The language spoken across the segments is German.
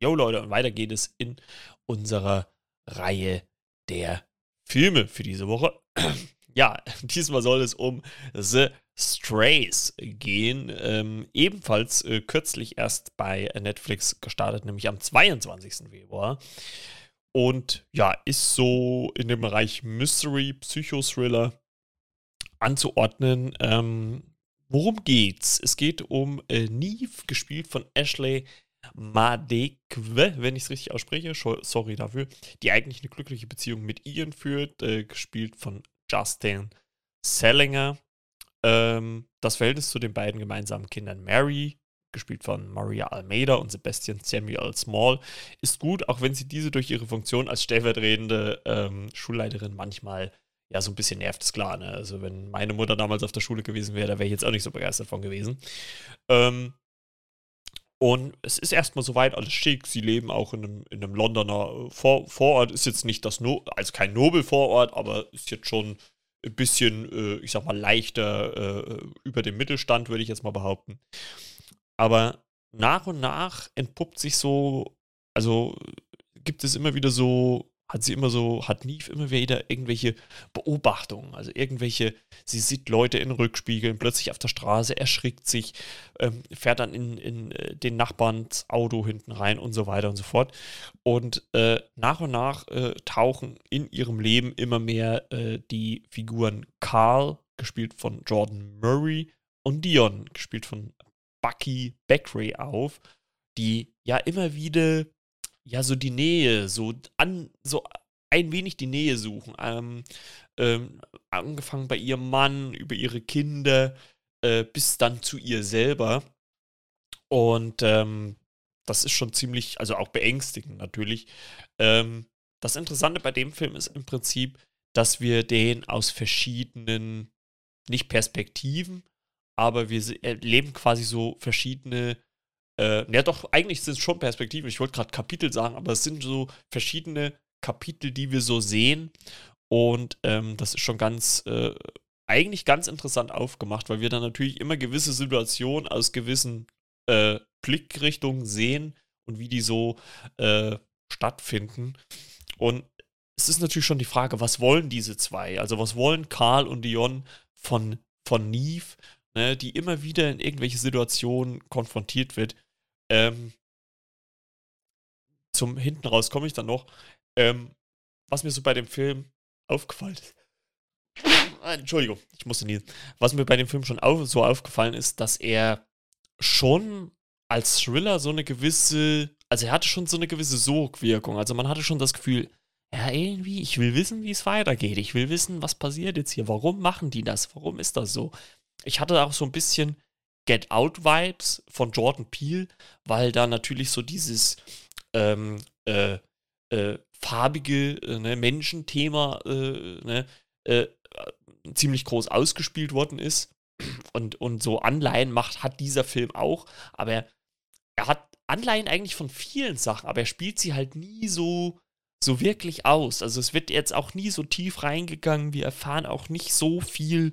Jo Leute, und weiter geht es in unserer Reihe der Filme für diese Woche. ja, diesmal soll es um The Strays gehen. Ähm, ebenfalls äh, kürzlich erst bei Netflix gestartet, nämlich am 22. Februar. Und ja, ist so in dem Bereich Mystery, Psychothriller anzuordnen. Ähm, worum geht's? Es geht um äh, Neve, gespielt von Ashley Madekwe, wenn ich es richtig ausspreche, sorry dafür, die eigentlich eine glückliche Beziehung mit Ian führt, äh, gespielt von Justin Salinger. Ähm, das Verhältnis zu den beiden gemeinsamen Kindern Mary, gespielt von Maria Almeida und Sebastian Samuel Small, ist gut, auch wenn sie diese durch ihre Funktion als stellvertretende ähm, Schulleiterin manchmal ja so ein bisschen nervt, ist klar. Ne? Also wenn meine Mutter damals auf der Schule gewesen wäre, da wäre ich jetzt auch nicht so begeistert von gewesen. Ähm, und es ist erstmal soweit alles schick. Sie leben auch in einem, in einem Londoner äh, Vor Vorort. Ist jetzt nicht das, no also kein Nobelvorort, aber ist jetzt schon ein bisschen, äh, ich sag mal, leichter äh, über dem Mittelstand, würde ich jetzt mal behaupten. Aber nach und nach entpuppt sich so, also gibt es immer wieder so hat sie immer so, hat Neve immer wieder irgendwelche Beobachtungen, also irgendwelche, sie sieht Leute in Rückspiegeln, plötzlich auf der Straße, erschrickt sich, ähm, fährt dann in, in äh, den Nachbarns Auto hinten rein und so weiter und so fort. Und äh, nach und nach äh, tauchen in ihrem Leben immer mehr äh, die Figuren Carl, gespielt von Jordan Murray, und Dion, gespielt von Bucky Beckery auf, die ja immer wieder ja, so die Nähe, so an, so ein wenig die Nähe suchen. Ähm, ähm, angefangen bei ihrem Mann, über ihre Kinder, äh, bis dann zu ihr selber. Und ähm, das ist schon ziemlich, also auch beängstigend natürlich. Ähm, das Interessante bei dem Film ist im Prinzip, dass wir den aus verschiedenen, nicht Perspektiven, aber wir erleben quasi so verschiedene äh, ja, doch, eigentlich sind es schon Perspektiven. Ich wollte gerade Kapitel sagen, aber es sind so verschiedene Kapitel, die wir so sehen. Und ähm, das ist schon ganz, äh, eigentlich ganz interessant aufgemacht, weil wir dann natürlich immer gewisse Situationen aus gewissen äh, Blickrichtungen sehen und wie die so äh, stattfinden. Und es ist natürlich schon die Frage, was wollen diese zwei? Also, was wollen Karl und Dion von, von Neve, ne, die immer wieder in irgendwelche Situationen konfrontiert wird? Ähm, zum hinten raus komme ich dann noch. Ähm, was mir so bei dem Film aufgefallen ist. Entschuldigung, ich musste nie. Was mir bei dem Film schon auf, so aufgefallen ist, dass er schon als Thriller so eine gewisse, also er hatte schon so eine gewisse Sogwirkung. Also man hatte schon das Gefühl, ja, irgendwie, ich will wissen, wie es weitergeht. Ich will wissen, was passiert jetzt hier. Warum machen die das? Warum ist das so? Ich hatte auch so ein bisschen Get Out Vibes von Jordan Peele, weil da natürlich so dieses ähm, äh, äh, farbige äh, ne, Menschenthema äh, ne, äh, ziemlich groß ausgespielt worden ist. Und, und so Anleihen macht, hat dieser Film auch. Aber er, er hat Anleihen eigentlich von vielen Sachen, aber er spielt sie halt nie so, so wirklich aus. Also es wird jetzt auch nie so tief reingegangen. Wir erfahren auch nicht so viel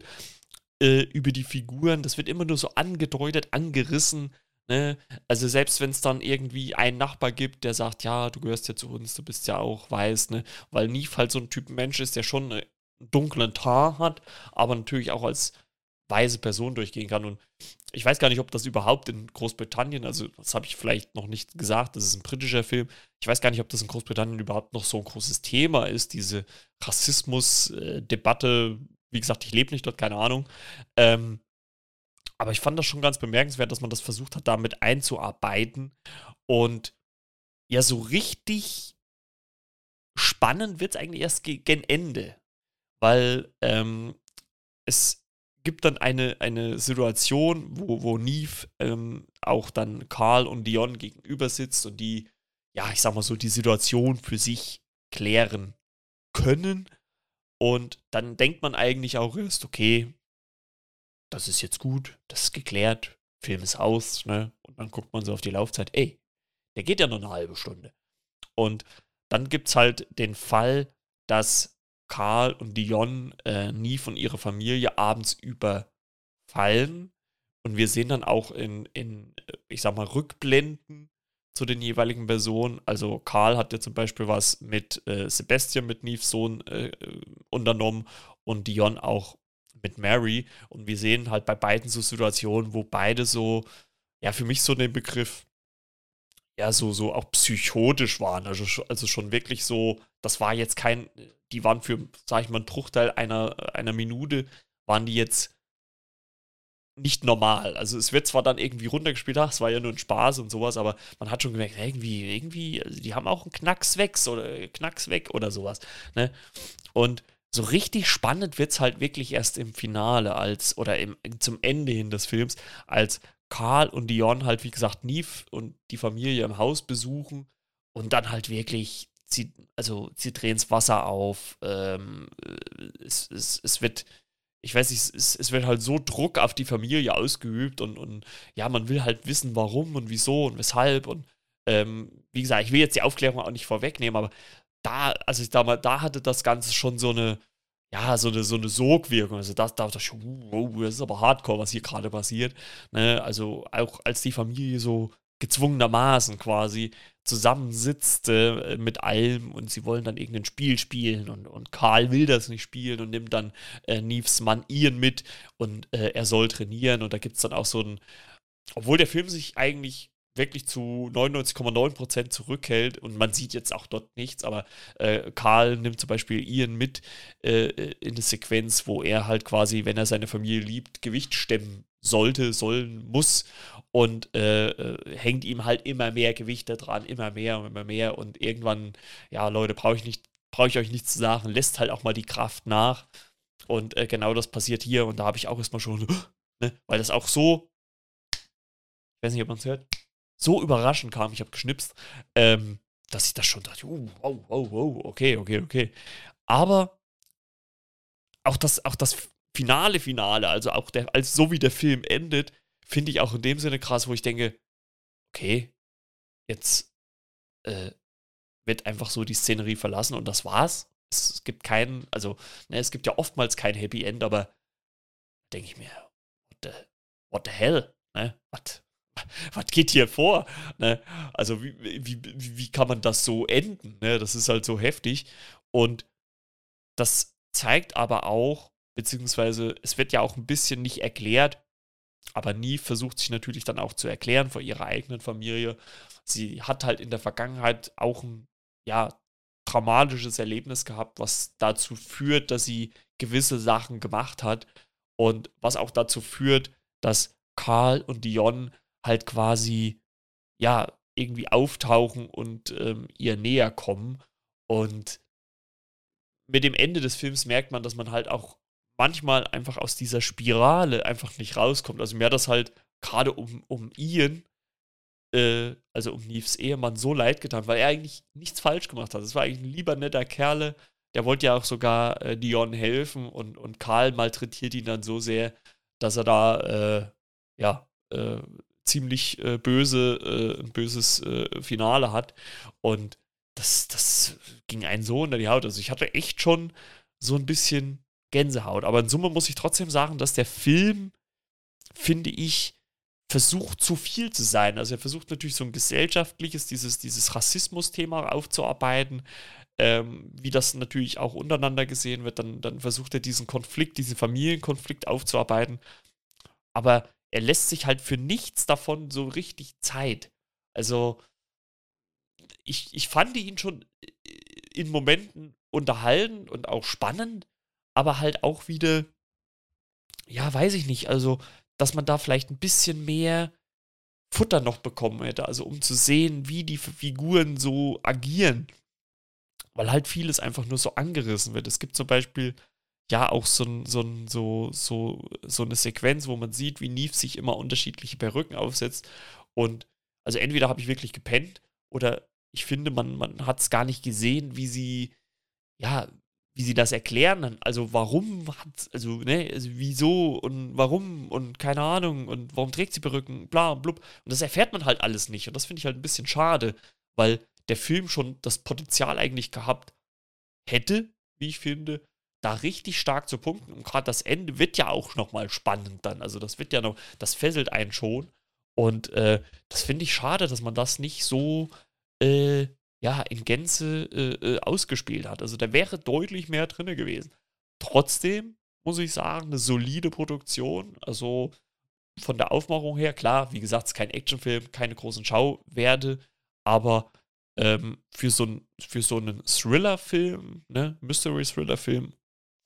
äh, über die Figuren. Das wird immer nur so angedeutet, angerissen. Ne? Also selbst wenn es dann irgendwie einen Nachbar gibt, der sagt, ja, du gehörst ja zu uns, du bist ja auch weiß, ne? Weil Neve halt so ein Typ Mensch ist, der schon einen dunklen Tar hat, aber natürlich auch als weise Person durchgehen kann. Und ich weiß gar nicht, ob das überhaupt in Großbritannien, also das habe ich vielleicht noch nicht gesagt, das ist ein britischer Film. Ich weiß gar nicht, ob das in Großbritannien überhaupt noch so ein großes Thema ist, diese Rassismus-Debatte wie gesagt, ich lebe nicht dort, keine Ahnung. Ähm, aber ich fand das schon ganz bemerkenswert, dass man das versucht hat, damit einzuarbeiten. Und ja, so richtig spannend wird es eigentlich erst gegen Ende. Weil ähm, es gibt dann eine, eine Situation, wo, wo Neve ähm, auch dann Karl und Dion gegenüber sitzt und die, ja, ich sag mal so, die Situation für sich klären können. Und dann denkt man eigentlich auch erst, okay, das ist jetzt gut, das ist geklärt, Film ist aus, ne? Und dann guckt man so auf die Laufzeit, ey, der geht ja nur eine halbe Stunde. Und dann gibt es halt den Fall, dass Karl und Dion äh, nie von ihrer Familie abends überfallen. Und wir sehen dann auch in, in, ich sag mal, Rückblenden zu den jeweiligen Personen. Also Karl hat ja zum Beispiel was mit äh, Sebastian, mit Neves Sohn äh, unternommen und Dion auch mit Mary. Und wir sehen halt bei beiden so Situationen, wo beide so, ja, für mich so den Begriff, ja, so, so auch psychotisch waren. Also, also schon wirklich so, das war jetzt kein, die waren für, sag ich mal, einen Bruchteil einer, einer Minute, waren die jetzt nicht normal. Also es wird zwar dann irgendwie runtergespielt, ach, es war ja nur ein Spaß und sowas, aber man hat schon gemerkt, irgendwie, irgendwie, also die haben auch einen Knacks weg oder Knacks weg oder sowas. Ne? Und so richtig spannend wird es halt wirklich erst im Finale als oder im, zum Ende hin des Films, als Karl und Dion halt, wie gesagt, Neve und die Familie im Haus besuchen und dann halt wirklich, sie, also sie drehen das Wasser auf, ähm, es, es, es wird ich weiß nicht, es, es, wird halt so Druck auf die Familie ausgeübt und, und ja, man will halt wissen, warum und wieso und weshalb und ähm, wie gesagt, ich will jetzt die Aufklärung auch nicht vorwegnehmen, aber da, also ich da da hatte das Ganze schon so eine, ja, so eine, so eine Sogwirkung. Also das, da dachte ich, wow, das ist aber hardcore, was hier gerade passiert. Ne? Also auch als die Familie so gezwungenermaßen quasi zusammensitzt äh, mit allem und sie wollen dann irgendein Spiel spielen und, und Karl will das nicht spielen und nimmt dann äh, Neves Mann Ian mit und äh, er soll trainieren und da gibt es dann auch so ein, obwohl der Film sich eigentlich wirklich zu 99,9% zurückhält und man sieht jetzt auch dort nichts, aber äh, Karl nimmt zum Beispiel Ian mit äh, in eine Sequenz, wo er halt quasi, wenn er seine Familie liebt, Gewicht stemmen sollte, sollen, muss. Und äh, äh, hängt ihm halt immer mehr Gewichte dran, immer mehr und immer mehr. Und irgendwann, ja Leute, brauche ich nicht, ich euch nichts zu sagen, lässt halt auch mal die Kraft nach. Und äh, genau das passiert hier. Und da habe ich auch erstmal schon, ne, weil das auch so, ich weiß nicht, ob man es hört, so überraschend kam, ich habe geschnipst, ähm, dass ich das schon dachte, oh, oh, oh, oh, okay, okay, okay. Aber auch das, auch das finale Finale, also auch der, als so wie der Film endet, finde ich auch in dem Sinne krass, wo ich denke, okay, jetzt äh, wird einfach so die Szenerie verlassen und das war's. Es, gibt keinen, also, ne, es gibt ja oftmals kein Happy End, aber denke ich mir, what the, what the hell? Ne? Was, was geht hier vor? Ne? Also, wie, wie, wie, kann man das so enden? Ne? Das ist halt so heftig. Und das zeigt aber auch, beziehungsweise es wird ja auch ein bisschen nicht erklärt, aber nie versucht sich natürlich dann auch zu erklären vor ihrer eigenen Familie. Sie hat halt in der Vergangenheit auch ein, ja, traumatisches Erlebnis gehabt, was dazu führt, dass sie gewisse Sachen gemacht hat und was auch dazu führt, dass Karl und Dion halt quasi, ja, irgendwie auftauchen und ähm, ihr näher kommen. Und mit dem Ende des Films merkt man, dass man halt auch manchmal einfach aus dieser Spirale einfach nicht rauskommt. Also mir hat das halt gerade um, um Ian, äh, also um Neves Ehemann, so leid getan, weil er eigentlich nichts falsch gemacht hat. Es war eigentlich ein lieber netter Kerle. Der wollte ja auch sogar äh, Dion helfen und, und Karl malträtiert ihn dann so sehr, dass er da, äh, ja, äh, ziemlich äh, böse, äh, ein böses Finale hat. Und das, das ging einen so unter die Haut. Also ich hatte echt schon so ein bisschen Gänsehaut. Aber in Summe muss ich trotzdem sagen, dass der Film, finde ich, versucht zu viel zu sein. Also er versucht natürlich so ein gesellschaftliches, dieses, dieses Rassismus-Thema aufzuarbeiten, ähm, wie das natürlich auch untereinander gesehen wird. Dann, dann versucht er diesen Konflikt, diesen Familienkonflikt aufzuarbeiten. Aber er lässt sich halt für nichts davon so richtig Zeit. Also ich, ich fand ihn schon in Momenten unterhalten und auch spannend, aber halt auch wieder, ja, weiß ich nicht, also, dass man da vielleicht ein bisschen mehr Futter noch bekommen hätte, also um zu sehen, wie die Figuren so agieren. Weil halt vieles einfach nur so angerissen wird. Es gibt zum Beispiel ja auch so, so, so, so, so eine Sequenz, wo man sieht, wie Neve sich immer unterschiedliche Perücken aufsetzt. Und also entweder habe ich wirklich gepennt oder ich finde, man, man hat es gar nicht gesehen, wie sie, ja, wie sie das erklären. Also warum hat, also, ne, also wieso und warum und keine Ahnung und warum trägt sie Perücken, bla und blub. Und das erfährt man halt alles nicht. Und das finde ich halt ein bisschen schade, weil der Film schon das Potenzial eigentlich gehabt hätte, wie ich finde, da richtig stark zu punkten. Und gerade das Ende wird ja auch nochmal spannend dann. Also das wird ja noch, das fesselt einen schon. Und äh, das finde ich schade, dass man das nicht so äh, ja, in Gänze äh, äh ausgespielt hat. Also da wäre deutlich mehr drin gewesen. Trotzdem muss ich sagen, eine solide Produktion. Also von der Aufmachung her, klar, wie gesagt, es ist kein Actionfilm, keine großen Schauwerte, aber ähm, für, so für so einen Thriller-Film, ne, Mystery-Thriller-Film,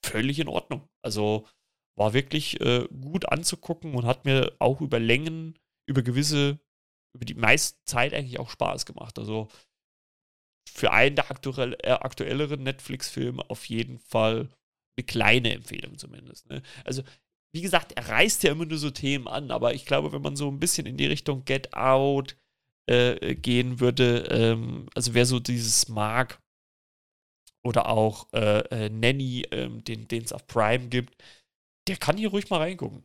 völlig in Ordnung. Also war wirklich äh, gut anzugucken und hat mir auch über Längen, über gewisse, über die meiste Zeit eigentlich auch Spaß gemacht. Also für einen der aktuell, äh, aktuelleren Netflix-Filme auf jeden Fall eine kleine Empfehlung zumindest. Ne? Also, wie gesagt, er reißt ja immer nur so Themen an, aber ich glaube, wenn man so ein bisschen in die Richtung Get Out äh, gehen würde, ähm, also wer so dieses mag, oder auch äh, äh, Nanny, ähm, den es auf Prime gibt, der kann hier ruhig mal reingucken.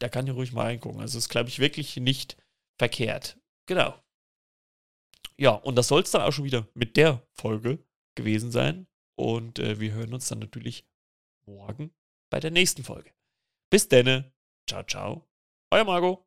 Der kann hier ruhig mal reingucken. Also ist, glaube ich, wirklich nicht verkehrt. Genau. Ja, und das soll es dann auch schon wieder mit der Folge gewesen sein. Und äh, wir hören uns dann natürlich morgen bei der nächsten Folge. Bis denne. Ciao, ciao. Euer Margot.